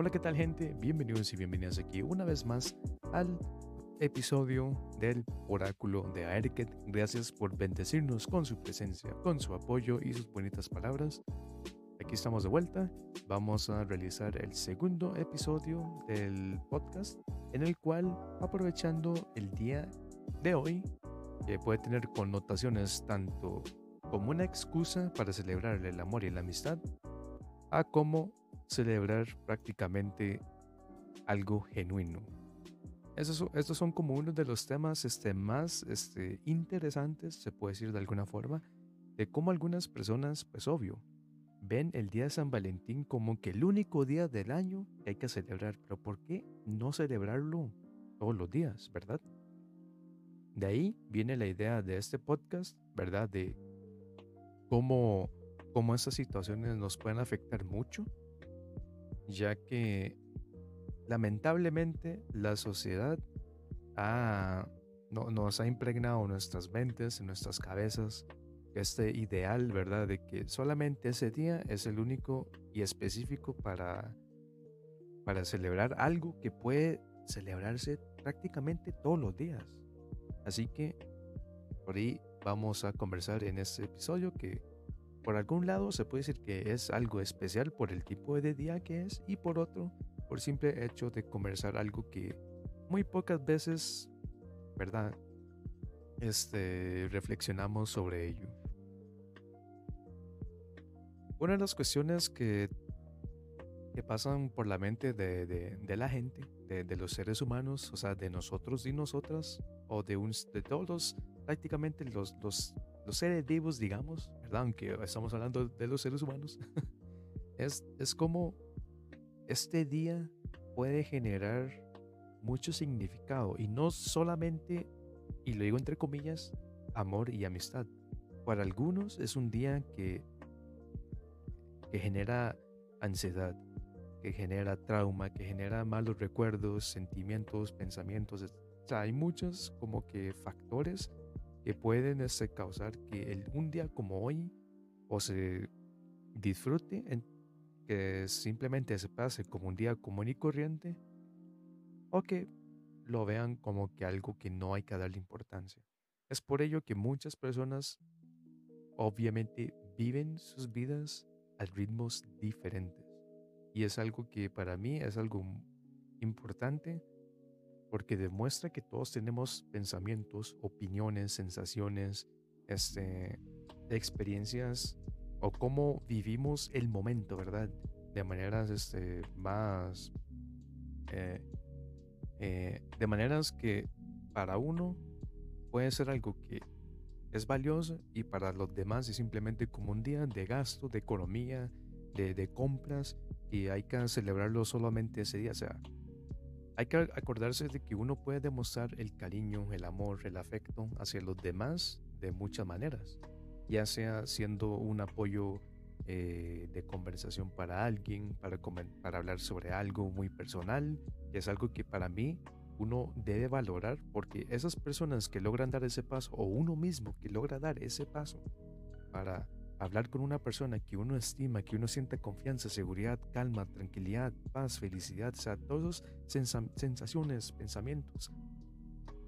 Hola, ¿qué tal gente? Bienvenidos y bienvenidas aquí una vez más al episodio del oráculo de Aerket. Gracias por bendecirnos con su presencia, con su apoyo y sus bonitas palabras. Aquí estamos de vuelta. Vamos a realizar el segundo episodio del podcast en el cual aprovechando el día de hoy que puede tener connotaciones tanto como una excusa para celebrar el amor y la amistad, a como celebrar prácticamente algo genuino. Estos, estos son como uno de los temas este, más este, interesantes, se puede decir de alguna forma, de cómo algunas personas, pues obvio, ven el día de San Valentín como que el único día del año que hay que celebrar. Pero ¿por qué no celebrarlo todos los días, verdad? De ahí viene la idea de este podcast, ¿verdad? De cómo, cómo estas situaciones nos pueden afectar mucho, ya que lamentablemente la sociedad nos ha impregnado nuestras mentes, en nuestras cabezas, este ideal, ¿verdad? De que solamente ese día es el único y específico para, para celebrar algo que puede celebrarse prácticamente todos los días. Así que por ahí vamos a conversar en este episodio que por algún lado se puede decir que es algo especial por el tipo de día que es y por otro por simple hecho de conversar algo que muy pocas veces, ¿verdad? Este, reflexionamos sobre ello. Una de las cuestiones que, que pasan por la mente de, de, la gente, de, de, los seres humanos, o sea, de nosotros y nosotras, o de, un, de todos prácticamente los, los, los seres vivos, digamos, ¿verdad? Aunque estamos hablando de los seres humanos, es, es como este día puede generar mucho significado y no solamente, y lo digo entre comillas, amor y amistad. Para algunos es un día que, que genera ansiedad, que genera trauma, que genera malos recuerdos, sentimientos, pensamientos, hay muchos como que factores que pueden este, causar que el, un día como hoy o se disfrute, en, que simplemente se pase como un día común y corriente, o que lo vean como que algo que no hay que darle importancia. Es por ello que muchas personas obviamente viven sus vidas a ritmos diferentes. Y es algo que para mí es algo importante porque demuestra que todos tenemos pensamientos, opiniones, sensaciones, este, experiencias o cómo vivimos el momento, ¿verdad? De maneras este, más... Eh, eh, de maneras que para uno puede ser algo que es valioso y para los demás es simplemente como un día de gasto, de economía, de, de compras y hay que celebrarlo solamente ese día. O sea, hay que acordarse de que uno puede demostrar el cariño, el amor, el afecto hacia los demás de muchas maneras, ya sea siendo un apoyo eh, de conversación para alguien, para, para hablar sobre algo muy personal, que es algo que para mí uno debe valorar porque esas personas que logran dar ese paso o uno mismo que logra dar ese paso para hablar con una persona que uno estima, que uno siente confianza, seguridad, calma, tranquilidad, paz, felicidad, o sea, todas sensaciones, pensamientos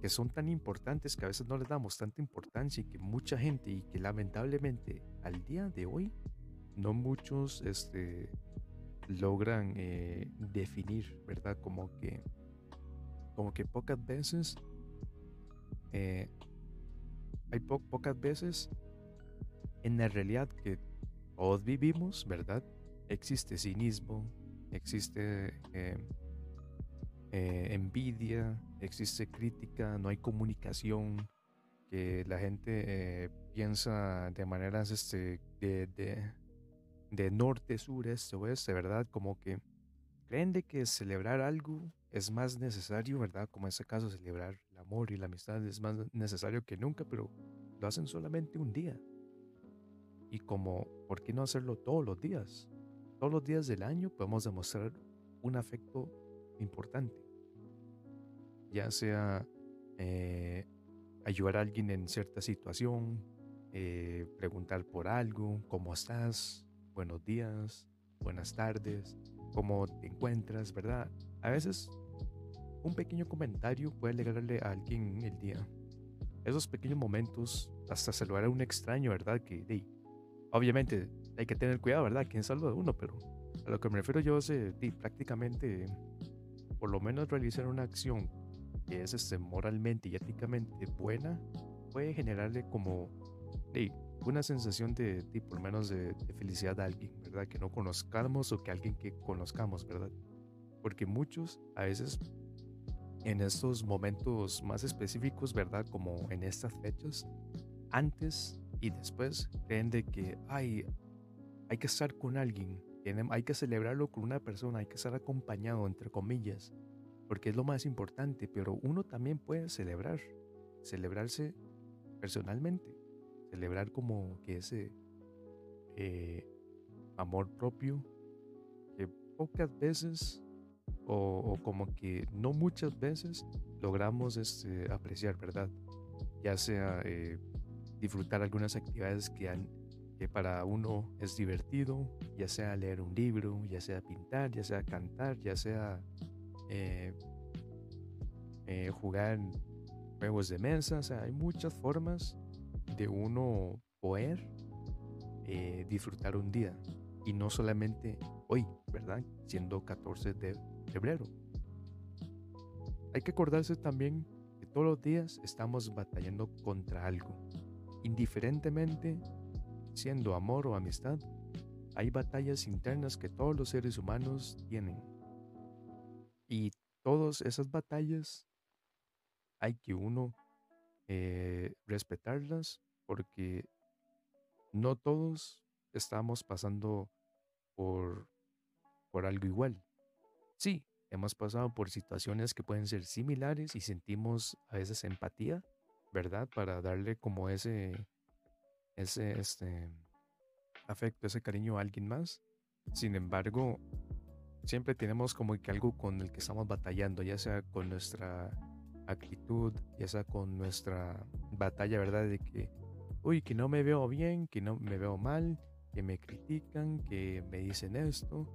que son tan importantes que a veces no les damos tanta importancia y que mucha gente y que lamentablemente al día de hoy no muchos este, logran eh, definir, ¿verdad? Como que, como que pocas veces, eh, hay pocas veces en la realidad que todos vivimos, ¿verdad? Existe cinismo, existe eh, eh, envidia, existe crítica, no hay comunicación, que la gente eh, piensa de maneras este, de, de, norte, sur, este, oeste, ¿verdad? Como que creen de que celebrar algo es más necesario, ¿verdad? Como en este caso, celebrar el amor y la amistad es más necesario que nunca, pero lo hacen solamente un día. Y como, ¿por qué no hacerlo todos los días? Todos los días del año podemos demostrar un afecto importante. Ya sea eh, ayudar a alguien en cierta situación, eh, preguntar por algo, ¿cómo estás? Buenos días, buenas tardes. cómo te encuentras, ¿verdad? A veces un pequeño comentario puede alegrarle a alguien el día. Esos pequeños momentos, hasta saludar a un extraño, ¿verdad? Que obviamente hay que tener cuidado, ¿verdad? ¿Quién saluda a uno? Pero a lo que me refiero yo es prácticamente, por lo menos realizar una acción que es este, moralmente y éticamente buena, puede generarle como una sensación de, por lo menos de, felicidad a alguien, ¿verdad? Que no conozcamos o que alguien que conozcamos, ¿verdad? Porque muchos a veces en estos momentos más específicos, ¿verdad? Como en estas fechas, antes y después creen de que hay, hay que estar con alguien, hay que celebrarlo con una persona, hay que estar acompañado, entre comillas, porque es lo más importante, pero uno también puede celebrar, celebrarse personalmente, celebrar como que ese eh, amor propio que pocas veces o, como que no muchas veces logramos este, apreciar, ¿verdad? Ya sea eh, disfrutar algunas actividades que, para uno es divertido, ya sea leer un libro, ya sea pintar, ya sea cantar, ya sea eh, eh, jugar juegos de mesa, o sea, hay muchas formas de uno poder disfrutar un día y no solamente hoy, ¿verdad? Siendo 14 de febrero. Hay que acordarse también que todos los días estamos batallando contra algo. Indiferentemente, siendo amor o amistad, hay batallas internas que todos los seres humanos tienen. Y todas esas batallas hay que uno eh, respetarlas porque no todos estamos pasando por, por algo igual. Sí, hemos pasado por situaciones que pueden ser similares y sentimos a veces empatía, ¿verdad? Para darle como ese, ese este, afecto, ese cariño a alguien más. Sin embargo, siempre tenemos como que algo con el que estamos batallando, ya sea con nuestra actitud, ya sea con nuestra batalla, ¿verdad? De que, uy, que no me veo bien, que no me veo mal, que me critican, que me dicen esto,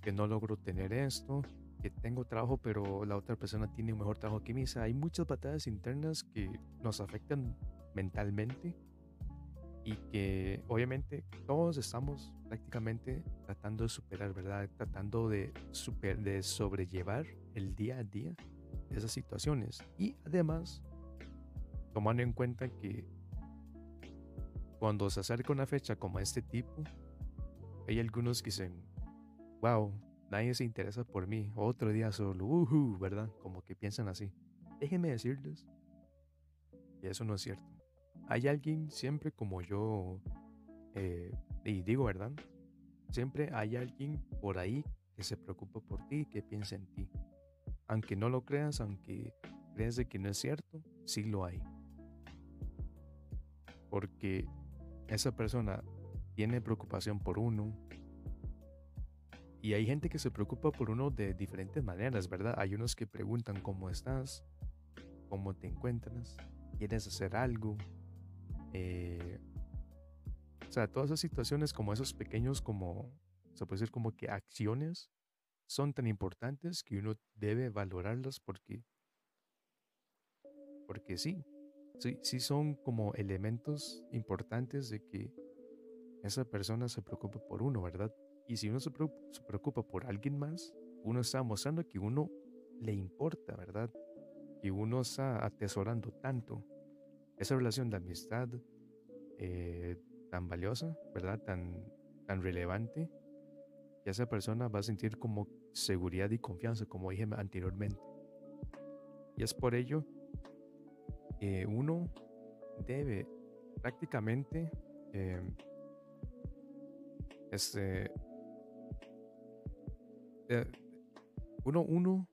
que no logro tener esto, que tengo trabajo pero la otra persona tiene un mejor trabajo que mí. hay muchas batallas internas que nos afectan mentalmente y que obviamente todos estamos prácticamente tratando de superar, ¿verdad? Tratando de, super, de sobrellevar el día a día esas situaciones. Y además, tomando en cuenta que cuando se acerca una fecha como este tipo, hay algunos que dicen, wow, nadie se interesa por mí, otro día solo, uh ¿verdad? Como que piensan así. Déjenme decirles que eso no es cierto. Hay alguien siempre como yo, eh, y digo, ¿verdad? Siempre hay alguien por ahí que se preocupa por ti, que piensa en ti. Aunque no lo creas, aunque creas de que no es cierto, sí lo hay. Porque esa persona tiene preocupación por uno, y hay gente que se preocupa por uno de diferentes maneras, ¿verdad? Hay unos que preguntan cómo estás, cómo te encuentras, quieres hacer algo. Eh, o sea, todas esas situaciones como esos pequeños, como, se puede decir como que acciones, son tan importantes que uno debe valorarlas porque, porque sí, sí, sí son como elementos importantes de que esa persona se preocupa por uno, ¿verdad? Y si uno se preocupa por alguien más, uno está mostrando que uno le importa, ¿verdad? Que uno está atesorando tanto esa relación de amistad eh, tan valiosa, ¿verdad? Tan, tan relevante, que esa persona va a sentir como seguridad y confianza, como dije anteriormente. Y es por ello que uno debe prácticamente eh, este, eh, uno, uno,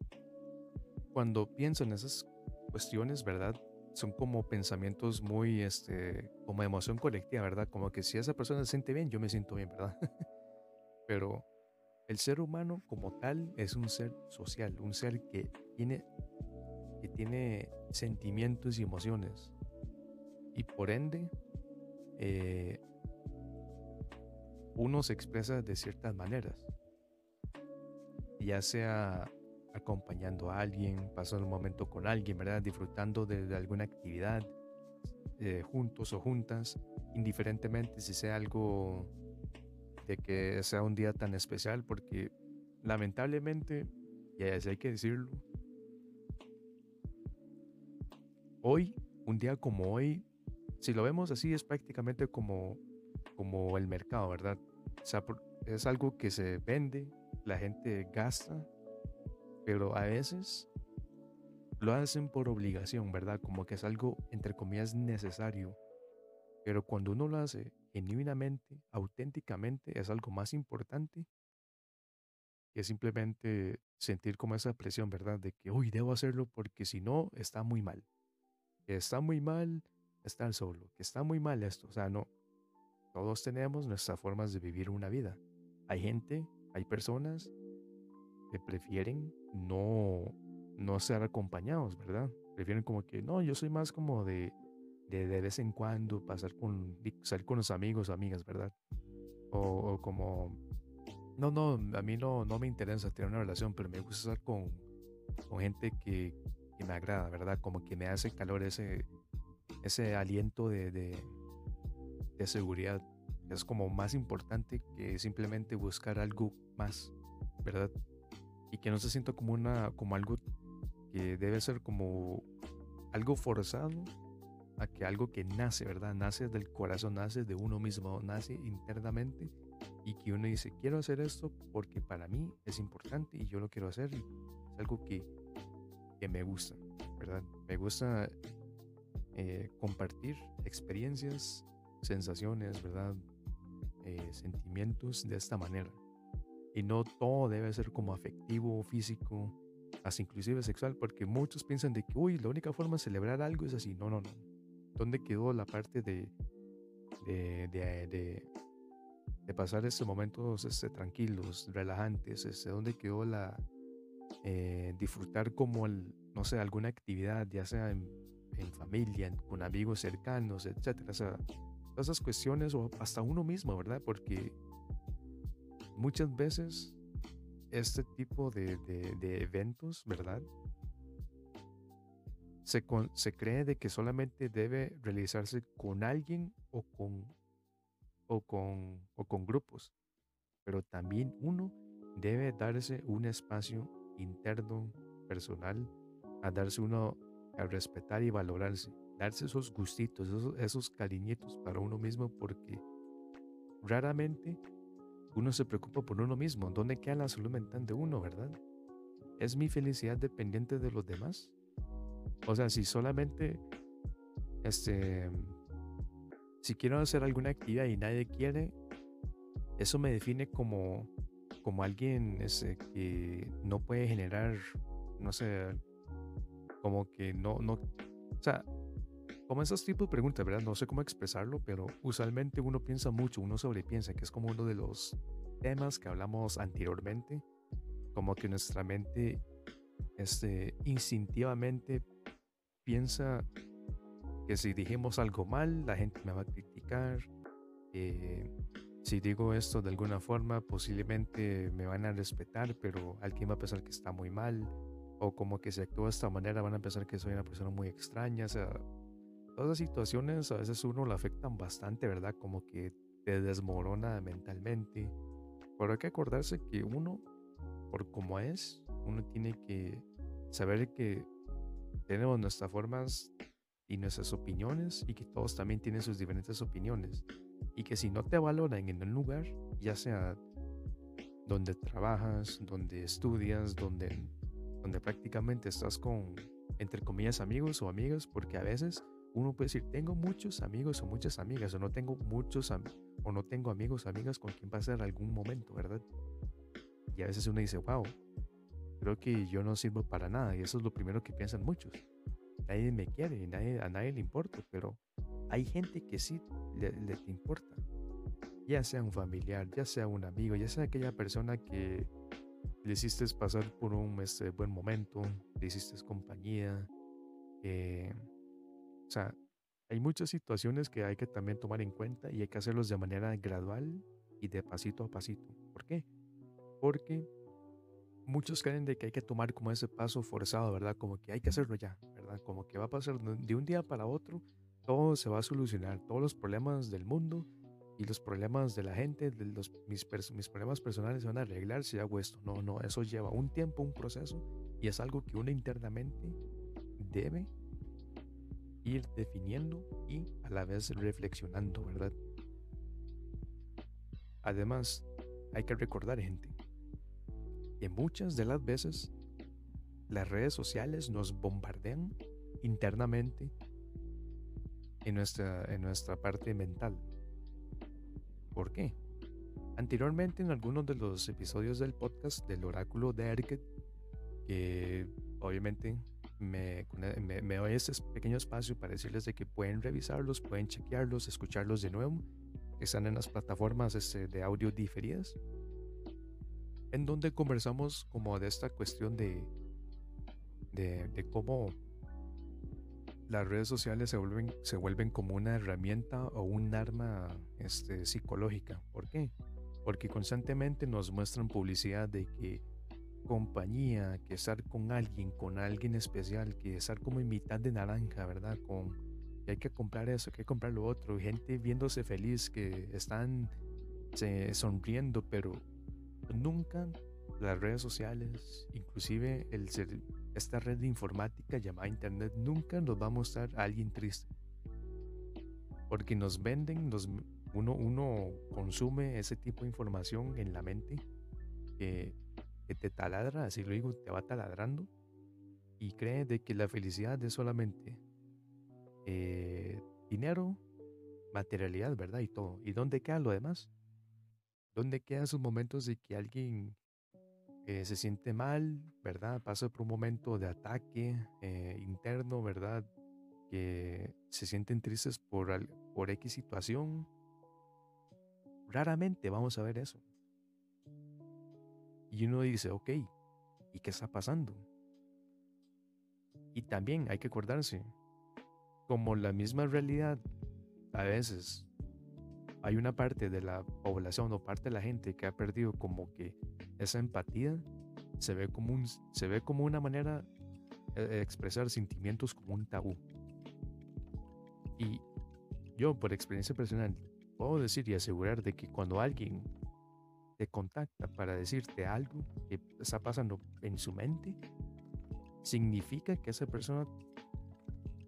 cuando piensa en esas cuestiones, ¿verdad? Son como pensamientos muy, este, como emoción colectiva, ¿verdad? Como que si esa persona se siente bien, yo me siento bien, ¿verdad? Pero el ser humano como tal es un ser social, un ser que tiene, que tiene sentimientos y emociones. Y por ende, eh, uno se expresa de ciertas maneras. Ya sea acompañando a alguien, pasando un momento con alguien, ¿verdad? Disfrutando de, alguna actividad eh, juntos o juntas, indiferentemente si sea algo de que sea un día tan especial, porque lamentablemente, y así hay que decirlo, hoy, un día como hoy, si lo vemos así, es prácticamente como, como el mercado, ¿verdad? Es algo que se vende, la gente gasta, pero a veces lo hacen por obligación, ¿verdad? Como que es algo, entre comillas, necesario. Pero cuando uno lo hace genuinamente, auténticamente, es algo más importante que simplemente sentir como esa presión, ¿verdad? De que, uy, debo hacerlo porque si no, está muy mal. Que está muy mal estar solo, que está muy mal esto. O sea, no. Todos tenemos nuestras formas de vivir una vida. Hay gente, hay personas que prefieren no, no ser acompañados, ¿verdad? Prefieren como que, no, yo soy más como de, de, de vez en cuando pasar con, salir con los amigos amigas, ¿verdad? O, como, no, no, a mí no, no me interesa tener una relación, pero me gusta estar con, con gente que, que me agrada, ¿verdad? Como que me hace calor ese, ese aliento de, de seguridad. Es como más importante que simplemente buscar algo más, ¿verdad? y que no se sienta como una como algo que debe ser como algo forzado a que algo que nace, ¿verdad? Nace del corazón, nace de uno mismo, nace internamente y que uno dice, quiero hacer esto porque para mí es importante y yo lo quiero hacer y es algo que, que me gusta, ¿verdad? Me gusta eh, compartir experiencias, sensaciones, ¿verdad? Eh, sentimientos de esta manera. Y no todo debe ser como afectivo, físico, hasta inclusive sexual, porque muchos piensan de que, uy, la única forma de celebrar algo es así. No, no, no. ¿Dónde quedó la parte de, de, de, de, pasar estos momentos este, tranquilos, relajantes? Este, ¿Dónde quedó la eh, disfrutar como, el, no sé, alguna actividad, ya sea en, en familia, con amigos cercanos, etcétera? O sea, todas esas cuestiones, o hasta uno mismo, ¿verdad? Porque muchas veces este tipo de, eventos, ¿verdad? Se, se, cree de que solamente debe realizarse con alguien o con, o con, o con grupos, pero también uno debe darse un espacio interno, personal, a darse uno a respetar y valorarse, darse esos gustitos, esos, esos cariñitos para uno mismo, porque raramente uno se preocupa por uno mismo. ¿Dónde queda la salud mental de uno, verdad? ¿Es mi felicidad dependiente de los demás? O sea, si solamente, este, si quiero hacer alguna actividad y nadie quiere, eso me define como, como alguien ese, que no puede generar, no sé, como que no, no, o sea, como esos tipos de preguntas, ¿verdad? No sé cómo expresarlo, pero usualmente uno piensa mucho, uno sobrepiensa, que es como uno de los temas que hablamos anteriormente, como que nuestra mente este, instintivamente piensa que si dijimos algo mal, la gente me va a criticar. si digo esto de alguna forma, posiblemente me van a respetar, pero alguien va a pensar que está muy mal. O como que si actúo de esta manera, van a pensar que soy una persona muy extraña. O sea, Esas situaciones a veces uno lo afectan bastante, ¿verdad? Como que te desmorona mentalmente. Pero hay que acordarse que uno, por como es, uno tiene que saber que tenemos nuestras formas y nuestras opiniones y que todos también tienen sus diferentes opiniones. Y que si no te valoran en un lugar, ya sea donde trabajas, donde estudias, donde, donde prácticamente estás con, entre comillas, amigos o amigas, porque a veces uno puede decir, tengo muchos amigos o muchas amigas, o no tengo muchos o no tengo amigos o amigas con quien pasar algún momento, ¿verdad? Y a veces uno dice, wow, creo que yo no sirvo para nada, y eso es lo primero que piensan muchos. Nadie me quiere, nadie, a nadie le importa, pero hay gente que sí le importa. Ya sea un familiar, ya sea un amigo, ya sea aquella persona que le hiciste pasar por un este, buen momento, le hiciste compañía, eh, o sea, hay muchas situaciones que hay que también tomar en cuenta y hay que hacerlos de manera gradual y de pasito a pasito. ¿Por qué? Porque muchos creen de que hay que tomar como ese paso forzado, ¿verdad? Como que hay que hacerlo ya, ¿verdad? Como que va a pasar de un día para otro, todo se va a solucionar, todos los problemas del mundo y los problemas de la gente, de los, mis, mis problemas personales se van a arreglar si hago esto. No, no, eso lleva un tiempo, un proceso y es algo que uno internamente debe ir definiendo y a la vez reflexionando, ¿verdad? Además, hay que recordar, gente, que muchas de las veces las redes sociales nos bombardean internamente en nuestra, en nuestra parte mental. ¿Por qué? Anteriormente en algunos de los episodios del podcast del oráculo de Erket, que obviamente me, me, me, doy este pequeño espacio para decirles de que pueden revisarlos, pueden chequearlos, escucharlos de nuevo, están en las plataformas este, de audio diferidas, en donde conversamos como de esta cuestión de, de, de cómo las redes sociales se vuelven, se vuelven como una herramienta o un arma este, psicológica. ¿Por qué? Porque constantemente nos muestran publicidad de que compañía, que estar con alguien, con alguien especial, que estar como en mitad de naranja, ¿verdad? Con hay que comprar eso, hay que comprar lo otro, gente viéndose feliz, que están sonriendo, pero nunca las redes sociales, inclusive esta red informática llamada Internet nunca nos va a mostrar a alguien triste. Porque nos venden, uno, consume ese tipo de información en la mente te taladra, así lo digo, te va taladrando y cree de que la felicidad es solamente eh, dinero, materialidad, ¿verdad? Y todo. ¿Y dónde queda lo demás? ¿Dónde quedan esos momentos de que alguien eh, se siente mal, ¿verdad? Pasa por un momento de ataque eh, interno, ¿verdad? Que se sienten tristes por, por X situación. Raramente vamos a ver eso. Y uno dice, ok, ¿y qué está pasando? Y también hay que acordarse, como la misma realidad a veces hay una parte de la población o parte de la gente que ha perdido como que esa empatía, se ve como, un, se ve como una manera de expresar sentimientos como un tabú. Y yo, por experiencia personal, puedo decir y asegurar de que cuando alguien te contacta para decirte algo que está pasando en su mente, significa que esa persona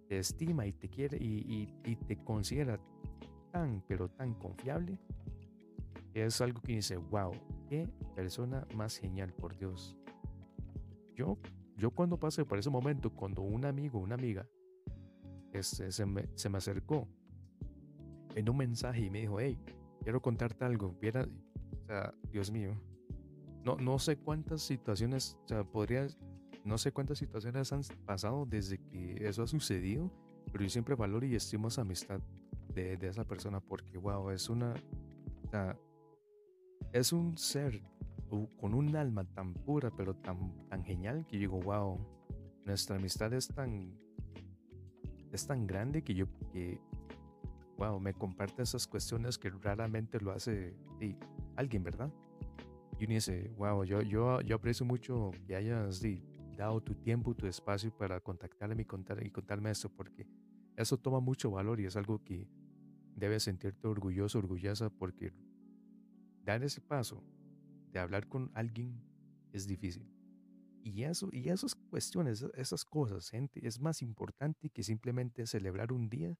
te estima y te quiere y, te considera tan, pero tan confiable, es algo que dice, wow, qué persona más genial, por Dios. Yo, yo cuando pasé por ese momento, cuando un amigo, una amiga, este, se, me, se me acercó en un mensaje y me dijo, hey, quiero contarte algo, viera, o sea, Dios mío, no, no sé cuántas situaciones, o sea, no sé cuántas situaciones han pasado desde que eso ha sucedido, pero yo siempre valoro y estimo esa amistad de, esa persona porque, wow, es una... es un ser con un alma tan pura, pero tan, tan genial que digo, wow, nuestra amistad es tan... Es tan grande que yo... Que, me comparte esas cuestiones que raramente lo hace alguien, ¿verdad? Y uno dice, wow, yo, yo, yo aprecio mucho que hayas dado tu tiempo, tu espacio para contactarme y, contar, y contarme esto, porque eso toma mucho valor y es algo que debes sentirte orgulloso, orgullosa, porque dar ese paso de hablar con alguien es difícil. Y eso, y esas cuestiones, esas cosas, gente, es más importante que simplemente celebrar un día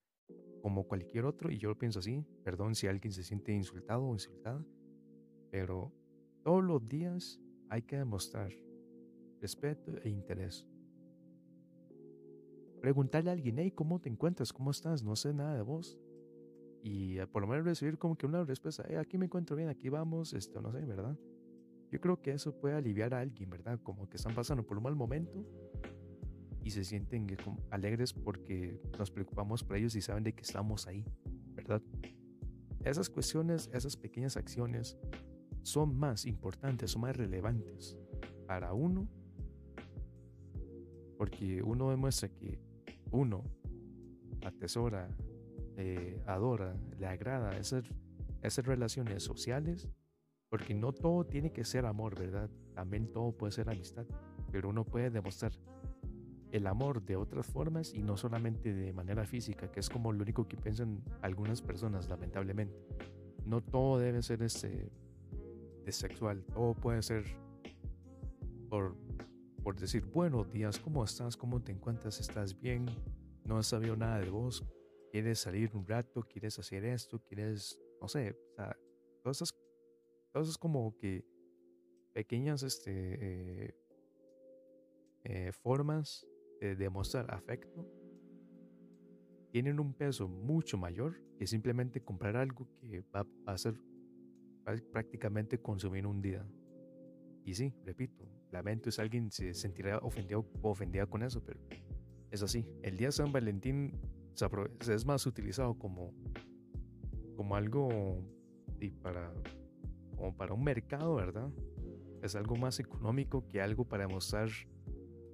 como cualquier otro. Y yo lo pienso así, perdón si alguien se siente insultado o insultada, pero todos los días hay que demostrar respeto e interés. Preguntarle a alguien, hey, ¿cómo te encuentras? ¿Cómo estás? No sé nada de vos y por lo menos recibir como que una respuesta, eh, aquí me encuentro bien, aquí vamos, esto no sé, ¿verdad? Yo creo que eso puede aliviar a alguien, ¿verdad? Como que están pasando por un mal momento y se sienten alegres porque nos preocupamos por ellos y saben de que estamos ahí, ¿verdad? Esas cuestiones, esas pequeñas acciones son más importantes, son más relevantes para uno porque uno demuestra que uno atesora eh, adora, le agrada esas, esas relaciones sociales, porque no todo tiene que ser amor, ¿verdad? también todo puede ser amistad, pero uno puede demostrar el amor de otras formas y no solamente de manera física, que es como lo único que piensan algunas personas, lamentablemente. No todo debe ser este, sexual, todo puede ser por, por decir, buenos días, ¿cómo estás? ¿Cómo te encuentras? ¿Estás bien? No has sabido nada de vos, quieres salir un rato, quieres hacer esto, quieres, no sé, o sea, todas esas, todas como que pequeñas este, eh, eh, formas de demostrar afecto tienen un peso mucho mayor que simplemente comprar algo que va a ser prácticamente consumir un día. Y sí, repito, lamento si alguien se sentirá ofendido o ofendida con eso, pero es así. El día San Valentín es más utilizado como, como algo y para, como para un mercado, ¿verdad? Es algo más económico que algo para mostrar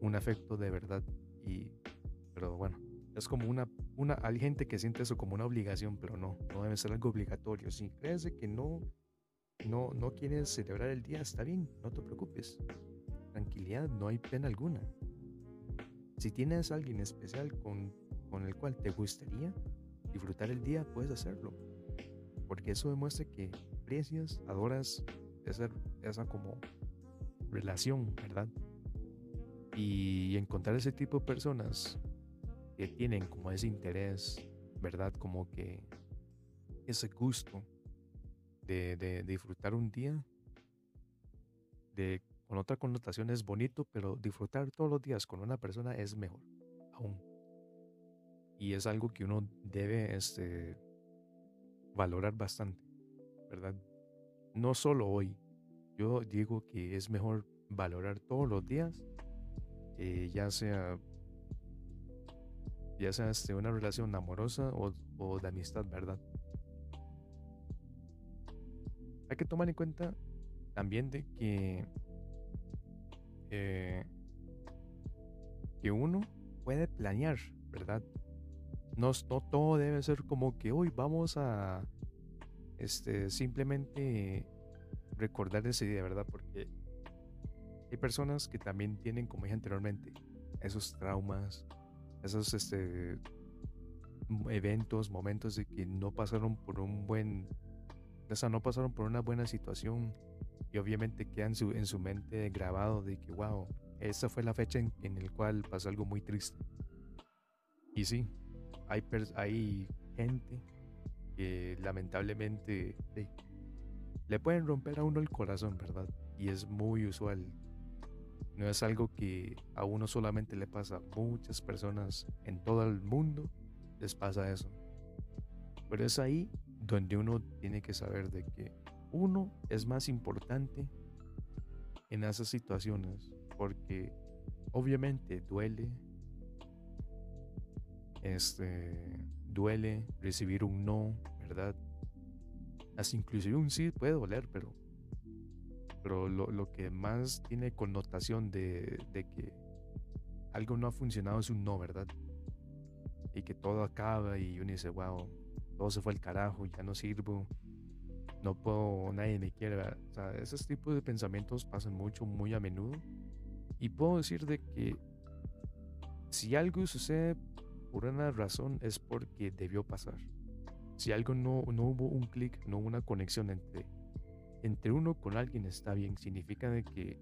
un afecto de verdad. Y, pero bueno, es como una, una, hay gente que siente eso como una obligación, pero no, no debe ser algo obligatorio. Si crees que no, no, no quieres celebrar el día, está bien, no te preocupes. Tranquilidad, no hay pena alguna. Si tienes a alguien especial con, con el cual te gustaría disfrutar el día, puedes hacerlo. Porque eso demuestra que aprecias, adoras esa, esa como relación, ¿verdad? Y encontrar ese tipo de personas que tienen como ese interés, ¿verdad? Como que ese gusto de, disfrutar un día, de, con otra connotación es bonito, pero disfrutar todos los días con una persona es mejor, aún. Y es algo que uno debe este, valorar bastante, ¿verdad? No solo hoy, yo digo que es mejor valorar todos los días eh, ya sea ya sea este, una relación amorosa o, de amistad, ¿verdad? Hay que tomar en cuenta también de que eh, que uno puede planear, ¿verdad? No, no todo debe ser como que hoy vamos a este simplemente recordar ese día, ¿verdad? Porque hay personas que también tienen, como dije anteriormente, esos traumas, esos este, eventos, momentos de que no pasaron por un buen, o no pasaron por una buena situación y obviamente quedan en su, en su mente grabado de que, wow, esa fue la fecha en, en el cual pasó algo muy triste. Y sí, hay, hay gente que lamentablemente le pueden romper a uno el corazón, ¿verdad? Y es muy usual no es algo que a uno solamente le pasa, muchas personas en todo el mundo les pasa eso. Pero es ahí donde uno tiene que saber de que uno es más importante en esas situaciones, porque obviamente duele, este, duele recibir un no, ¿verdad? Así inclusive un sí puede doler, pero pero lo, que más tiene connotación de, que algo no ha funcionado es un no, ¿verdad? Y que todo acaba y uno dice, wow, todo se fue al carajo, ya no sirvo, no puedo, nadie me quiere. O sea, esos tipos de pensamientos pasan mucho, muy a menudo. Y puedo decir de que si algo sucede por una razón es porque debió pasar. Si algo no, no hubo un clic, no hubo una conexión entre entre uno con alguien está bien, significa de que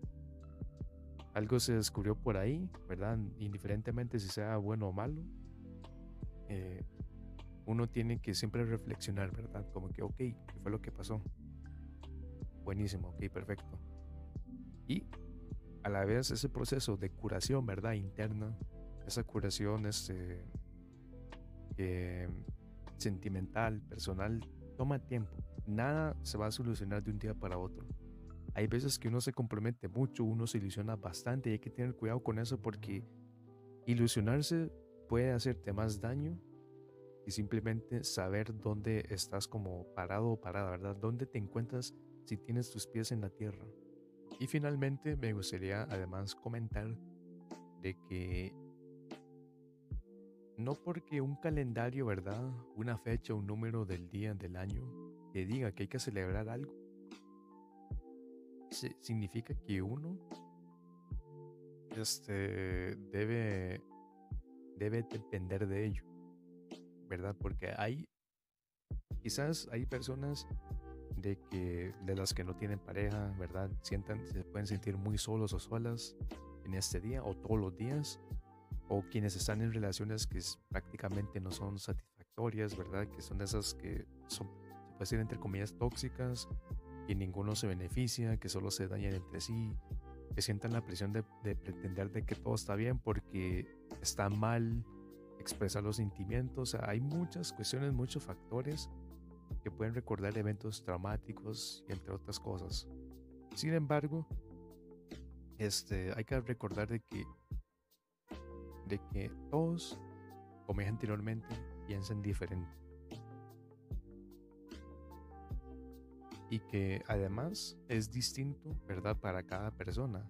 algo se descubrió por ahí, ¿verdad? Indiferentemente si sea bueno o malo, eh, uno tiene que siempre reflexionar, ¿verdad? Como que, ok, ¿qué fue lo que pasó? Buenísimo, ok, perfecto. Y a la vez ese proceso de curación, ¿verdad? Interna, esa curación este, sentimental, personal, toma tiempo nada se va a solucionar de un día para otro. Hay veces que uno se compromete mucho, uno se ilusiona bastante y hay que tener cuidado con eso porque ilusionarse puede hacerte más daño y simplemente saber dónde estás como parado o parada, ¿verdad? Dónde te encuentras si tienes tus pies en la tierra. Y finalmente me gustaría además comentar de que no porque un calendario, ¿verdad? Una fecha, un número del día, del año, que diga que hay que celebrar algo, significa que uno este, debe, debe depender de ello, ¿verdad? Porque hay, quizás hay personas de que de las que no tienen pareja, ¿verdad? Sientan, se pueden sentir muy solos o solas en este día o todos los días, o quienes están en relaciones que prácticamente no son satisfactorias, ¿verdad? Que son esas que son, se puede decir entre comillas, tóxicas, y ninguno se beneficia, que solo se dañan entre sí, que sientan la presión de, de pretender de que todo está bien porque está mal expresar los sentimientos. hay muchas cuestiones, muchos factores que pueden recordar eventos traumáticos entre otras cosas. Sin embargo, este, hay que recordar de que, de que todos, como dije anteriormente, piensan diferente. Y que además es distinto, ¿verdad?, para cada persona.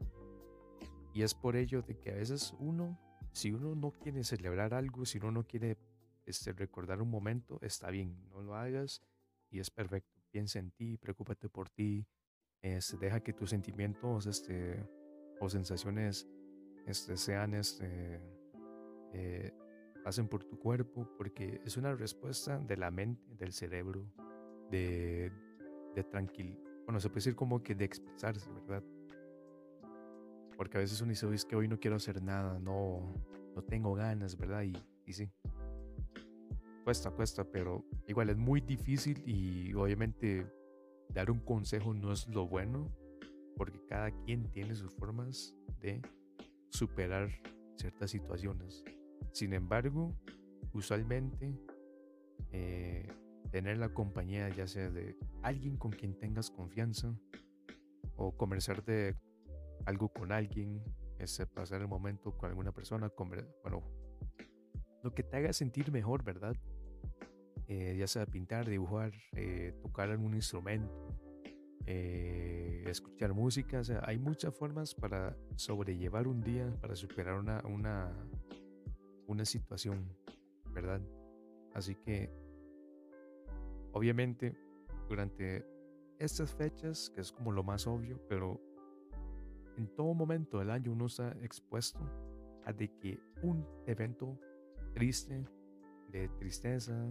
Y es por ello de que a veces uno, si uno no quiere celebrar algo, si uno no quiere este, recordar un momento, está bien, no lo hagas y es perfecto. Piensa en ti, preocúpate por ti, este, deja que tus sentimientos este, o sensaciones este, sean, este, eh, pasen por tu cuerpo, porque es una respuesta de la mente, del cerebro, de, de tranquil, bueno, se puede decir como que de expresarse, ¿verdad? Porque a veces uno dice, es que hoy no quiero hacer nada, no, no tengo ganas, ¿verdad? Y, y sí, cuesta, cuesta, pero igual es muy difícil y obviamente dar un consejo no es lo bueno, porque cada quien tiene sus formas de superar ciertas situaciones. Sin embargo, usualmente eh, tener la compañía ya sea de alguien con quien tengas confianza o conversar de algo con alguien, ese pasar el momento con alguna persona, bueno, lo que te haga sentir mejor, ¿verdad? Eh, ya sea pintar, dibujar, eh, tocar algún instrumento, eh, escuchar música. O sea, hay muchas formas para sobrellevar un día, para superar una, una, una situación, ¿verdad? Así que, obviamente, durante estas fechas, que es como lo más obvio, pero en todo momento del año uno está expuesto a que un evento triste, de tristeza,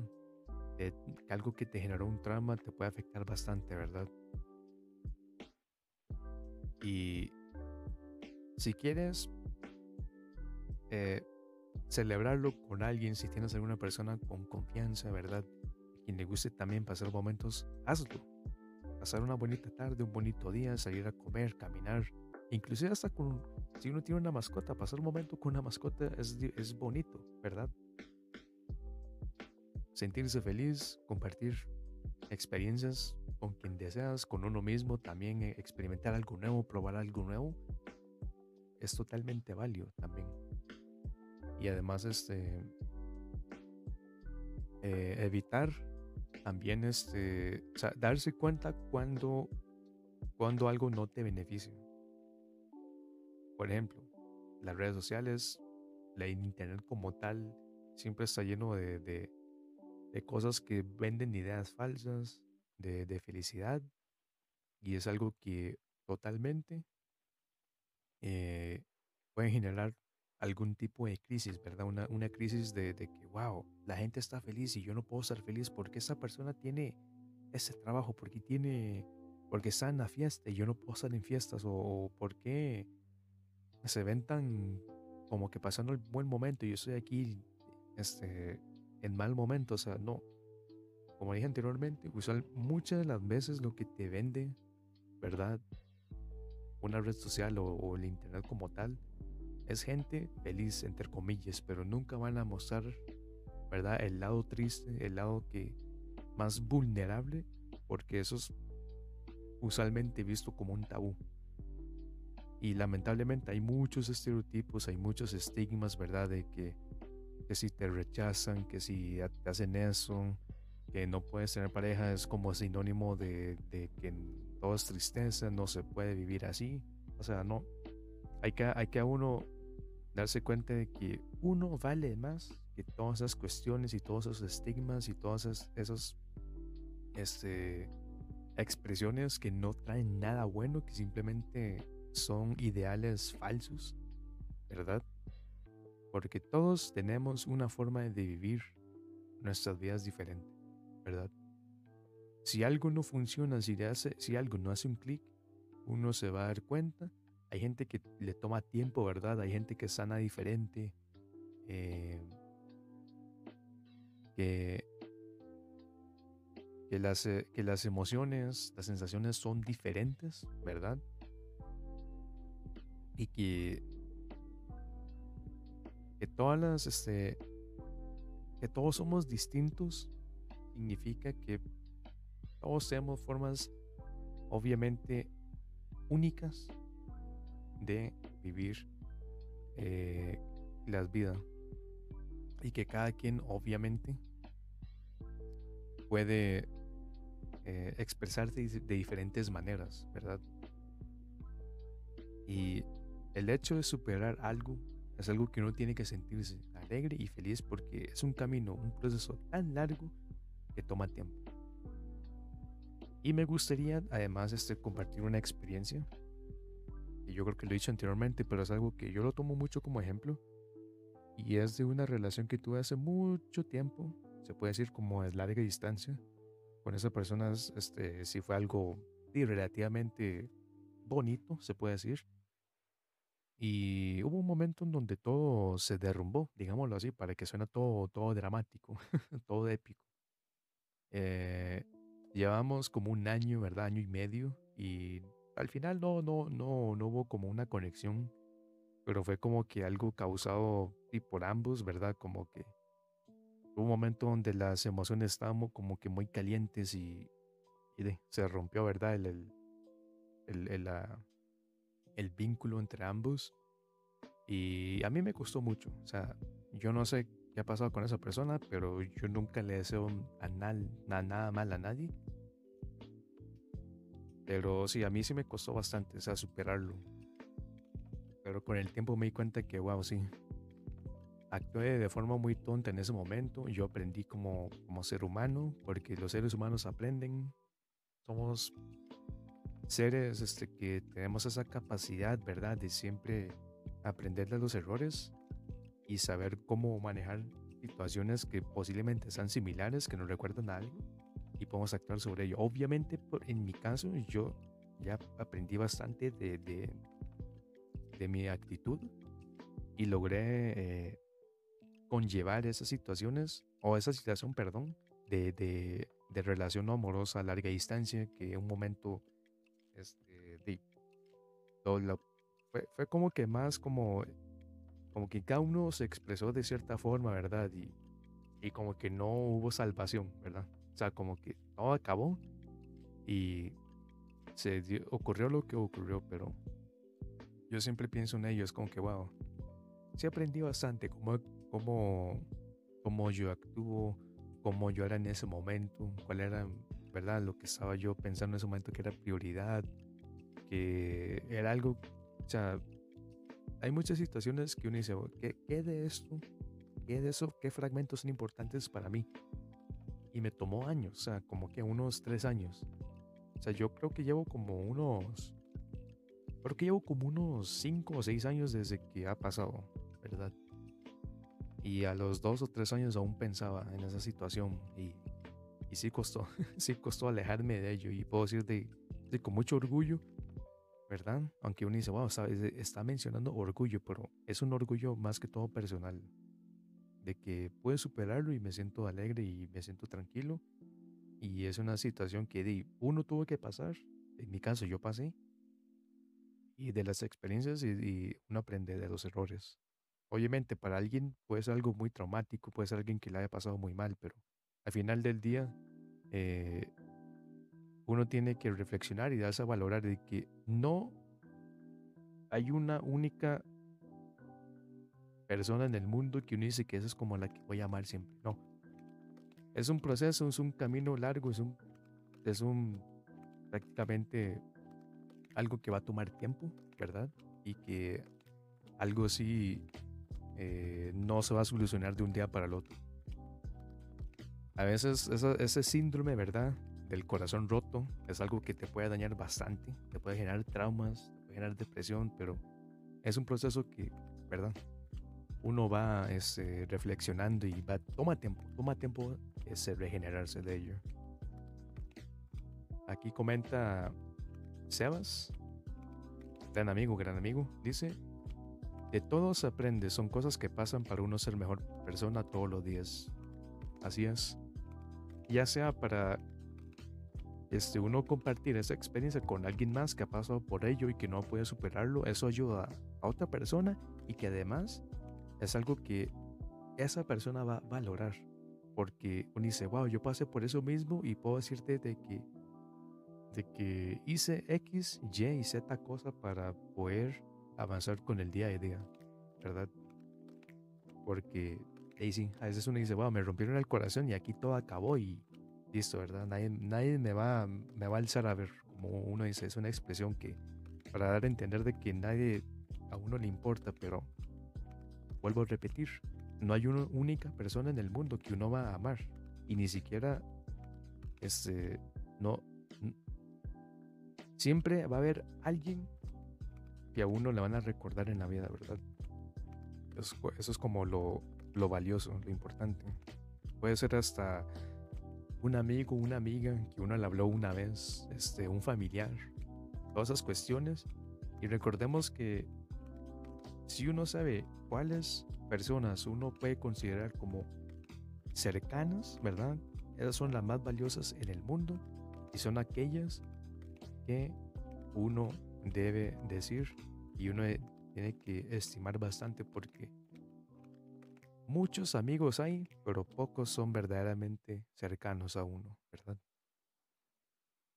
de algo que te generó un trauma te puede afectar bastante, ¿verdad? Y si quieres eh, celebrarlo con alguien, si tienes alguna persona con confianza, ¿verdad? A quien le guste también pasar momentos, hazlo. Pasar una bonita tarde, un bonito día, salir a comer, caminar, inclusive hasta con, si uno tiene una mascota, pasar un momento con una mascota es, es bonito, ¿verdad? sentirse feliz, compartir experiencias con quien deseas, con uno mismo, también eh, experimentar algo nuevo, probar algo nuevo, es totalmente válido también. Y además, este, eh, evitar también, este, darse cuenta cuando, cuando algo no te beneficia. Por ejemplo, las redes sociales, la internet como tal, siempre está lleno de, de cosas que venden ideas falsas de, felicidad y es algo que totalmente eh, puede generar algún tipo de crisis, ¿verdad? Una, una crisis de, que, wow, la gente está feliz y yo no puedo estar feliz porque esa persona tiene ese trabajo, porque tiene, porque está en la fiesta y yo no puedo estar en fiestas o, o porque se ven tan como que pasando el buen momento y yo estoy aquí este, en mal momento, o sea, no. Como dije anteriormente, usual, muchas de las veces lo que te vende, ¿verdad? Una red social o, el internet como tal, es gente feliz, entre comillas, pero nunca van a mostrar, ¿verdad? El lado triste, el lado que más vulnerable, porque eso es usualmente visto como un tabú. Y lamentablemente hay muchos estereotipos, hay muchos estigmas, ¿verdad? De que que si te rechazan, que si te hacen eso, que no puedes tener pareja es como sinónimo de, que todo es tristeza, no se puede vivir así. O sea, no. Hay que, hay que a uno darse cuenta de que uno vale más que todas esas cuestiones y todos esos estigmas y todos esos, este, expresiones que no traen nada bueno, que simplemente son ideales falsos, ¿verdad? Porque todos tenemos una forma de vivir nuestras vidas diferente, ¿verdad? Si algo no funciona, si, hace, si algo no hace un clic, uno se va a dar cuenta. Hay gente que le toma tiempo, ¿verdad? Hay gente que sana diferente. Eh, que, las, eh, que las emociones, las sensaciones son diferentes, ¿verdad? Y que, que todas las, este, que todos somos distintos significa que todos tenemos formas obviamente únicas de vivir eh, las vidas y que cada quien obviamente puede eh, expresarse de diferentes maneras, ¿verdad? Y el hecho de superar algo es algo que uno tiene que sentirse alegre y feliz porque es un camino, un proceso tan largo que toma tiempo. Y me gustaría además este, compartir una experiencia, y yo creo que lo he dicho anteriormente, pero es algo que yo lo tomo mucho como ejemplo, y es de una relación que tuve hace mucho tiempo, se puede decir como es larga distancia, con esa persona, este, si fue algo relativamente bonito, se puede decir. Y hubo un momento en donde todo se derrumbó, digámoslo así, para que suene todo, todo dramático, todo épico. Eh, llevamos como un año, ¿verdad? Año y medio. Y al final no, no, no, no hubo como una conexión. Pero fue como que algo causado por ambos, ¿verdad? Como que hubo un momento donde las emociones estaban como que muy calientes y, se rompió, ¿verdad? El, el, el, el vínculo entre ambos. Y a mí me costó mucho. O sea, yo no sé qué ha pasado con esa persona, pero yo nunca le deseo a, nada mal a nadie. Pero sí, a mí sí me costó bastante, o sea, superarlo. Pero con el tiempo me di cuenta que, wow, sí. Actué de forma muy tonta en ese momento. Yo aprendí como, como ser humano, porque los seres humanos aprenden. Somos seres este, que tenemos esa capacidad, ¿verdad? De siempre aprender de los errores y saber cómo manejar situaciones que posiblemente sean similares, que nos recuerdan a algo y podemos actuar sobre ello. Obviamente, en mi caso, yo ya aprendí bastante de, de, mi actitud y logré eh, conllevar esas situaciones, o esa situación, perdón, de, de, de relación amorosa a larga distancia, que un momento este, de, fue, fue, como que más como, como que cada uno se expresó de cierta forma, ¿verdad? Y, y como que no hubo salvación, ¿verdad? O sea, como que todo acabó y se ocurrió lo que ocurrió, pero yo siempre pienso en ello, es como que, wow, sí aprendí bastante cómo, cómo, cómo yo actúo, cómo yo era en ese momento, cuál era ¿verdad? Lo que estaba yo pensando en ese momento que era prioridad, que era algo, o sea, hay muchas situaciones que uno dice, ¿qué, qué de esto? ¿Qué de eso? ¿Qué fragmentos son importantes para mí? Y me tomó años, o sea, como que unos tres años. O sea, yo creo que llevo como unos, creo que llevo como unos cinco o seis años desde que ha pasado, ¿verdad? Y a los dos o tres años aún pensaba en esa situación y y sí costó, sí costó alejarme de ello. Y puedo decir de, con mucho orgullo, ¿verdad? Aunque uno dice, wow, ¿sabes? está mencionando orgullo, pero es un orgullo más que todo personal. De que puedo superarlo y me siento alegre y me siento tranquilo. Y es una situación que uno tuvo que pasar. En mi caso, yo pasé. Y de las experiencias y, y uno aprende de los errores. Obviamente, para alguien puede ser algo muy traumático, puede ser alguien que le haya pasado muy mal, pero al final del día, eh, uno tiene que reflexionar y darse a valorar de que no hay una única persona en el mundo que uno dice que esa es como la que voy a amar siempre. No. Es un proceso, es un camino largo, es un, es un prácticamente algo que va a tomar tiempo, ¿verdad? Y que algo así eh, no se va a solucionar de un día para el otro. A veces ese síndrome, ¿verdad? del corazón roto es algo que te puede dañar bastante, te puede generar traumas, puede generar depresión, pero es un proceso que, ¿verdad? Uno va este, reflexionando y va, toma tiempo, toma tiempo ese regenerarse de ello. Aquí comenta Sebas, gran amigo, gran amigo, dice, de todo se aprende, son cosas que pasan para uno ser mejor persona todos los días. Así es. Ya sea para este, uno compartir esa experiencia con alguien más que ha pasado por ello y que no puede superarlo, eso ayuda a otra persona y que además es algo que esa persona va a valorar. Porque uno dice, wow, yo pasé por eso mismo y puedo decirte de que, de que hice X, Y y Z cosa para poder avanzar con el día a día, ¿verdad? Porque ahí sí, a veces uno dice, wow, me rompieron el corazón y aquí todo acabó y listo, ¿verdad? Nadie, nadie me, va, me va a alzar a ver, como uno dice, es una expresión que para dar a entender de que nadie a uno le importa, pero vuelvo a repetir, no hay una única persona en el mundo que uno va a amar y ni siquiera este no siempre va a haber alguien que a uno le van a recordar en la vida, ¿verdad? Eso es como lo, lo valioso, lo importante. Puede ser hasta un amigo, una amiga que uno le habló una vez, este, un familiar, todas esas cuestiones. Y recordemos que si uno sabe cuáles personas uno puede considerar como cercanas, ¿verdad? Esas son las más valiosas en el mundo y son aquellas que uno debe decir y uno tiene que estimar bastante porque muchos amigos hay, pero pocos son verdaderamente cercanos a uno, ¿verdad?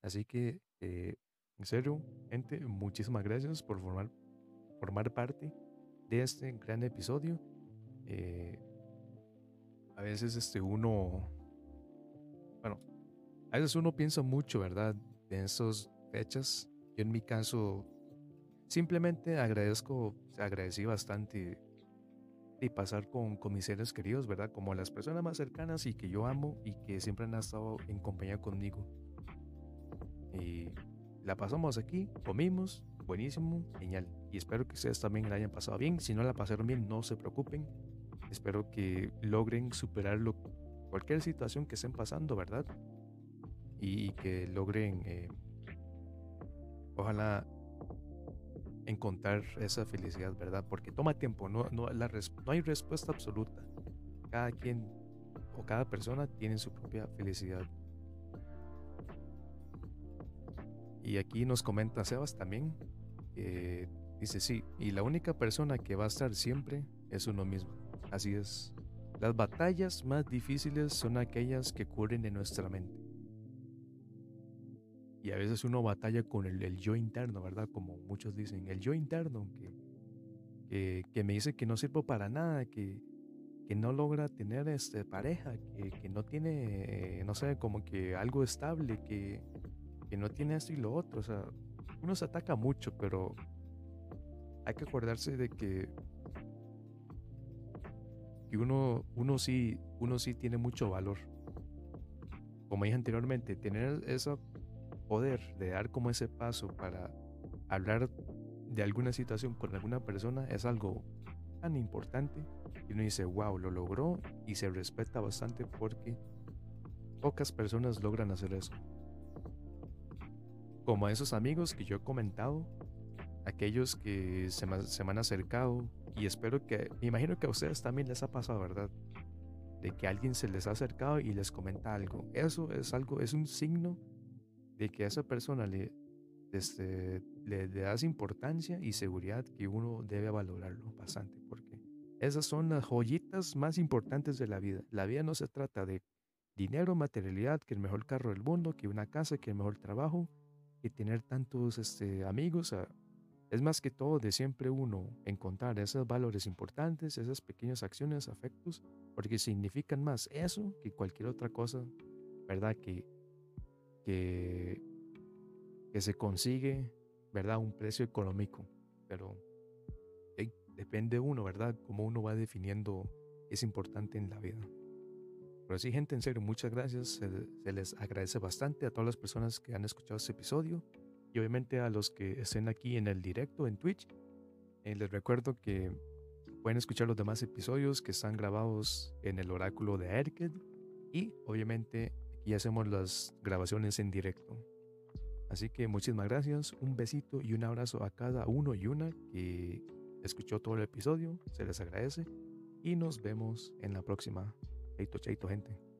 Así que, eh, en serio, gente, muchísimas gracias por formar, formar parte de este gran episodio. Eh, a veces este uno, bueno, a veces uno piensa mucho, ¿verdad? En esas fechas. Yo en mi caso simplemente agradezco, agradecí bastante y pasar con, con, mis seres queridos, ¿verdad? Como las personas más cercanas y que yo amo y que siempre han estado en compañía conmigo. Y la pasamos aquí, comimos, buenísimo, genial. Y espero que ustedes también la hayan pasado bien. Si no la pasaron bien, no se preocupen. Espero que logren superarlo, cualquier situación que estén pasando, ¿verdad? Y que logren, eh, ojalá, encontrar esa felicidad, ¿verdad? Porque toma tiempo, no, no, la no hay respuesta absoluta. Cada quien o cada persona tiene su propia felicidad. Y aquí nos comenta Sebas también, dice sí, y la única persona que va a estar siempre es uno mismo. Así es. Las batallas más difíciles son aquellas que ocurren en nuestra mente. Y a veces uno batalla con el, yo interno, ¿verdad? Como muchos dicen, el yo interno que, que, me dice que no sirvo para nada, que, que no logra tener este, pareja, que, que no tiene, no sé, como que algo estable, que, que no tiene esto y lo otro. O sea, uno se ataca mucho, pero hay que acordarse de que, que uno, uno, sí, uno sí tiene mucho valor. Como dije anteriormente, tener ese poder de dar como ese paso para hablar de alguna situación con alguna persona es algo tan importante y uno dice, wow, lo logró y se respeta bastante porque pocas personas logran hacer eso. Como a esos amigos que yo he comentado aquellos que se se me han acercado y espero que, me imagino que a ustedes también les ha pasado, ¿verdad? De que alguien se les ha acercado y les comenta algo. Eso es algo, es un signo de que a esa persona le, este, le, le das importancia y seguridad que uno debe valorarlo bastante, porque esas son las joyitas más importantes de la vida. La vida no se trata de dinero, materialidad, que el mejor carro del mundo, que una casa, que el mejor trabajo, que tener tantos este, amigos. Es más que todo de siempre uno encontrar esos valores importantes, esas pequeñas acciones, afectos, porque significan más eso que cualquier otra cosa, ¿verdad? Que, que, se consigue, ¿verdad? Un precio económico, pero depende uno, ¿verdad? Cómo uno va definiendo es importante en la vida. Pero sí, gente, en serio, muchas gracias. Se, les agradece bastante a todas las personas que han escuchado este episodio y obviamente a los que estén aquí en el directo en Twitch. Eh, les recuerdo que pueden escuchar los demás episodios que están grabados en el oráculo de Erked y obviamente aquí hacemos las grabaciones en directo. Así que muchísimas gracias, un besito y un abrazo a cada uno y una que escuchó todo el episodio, se les agradece y nos vemos en la próxima. Chaito, chaito, gente.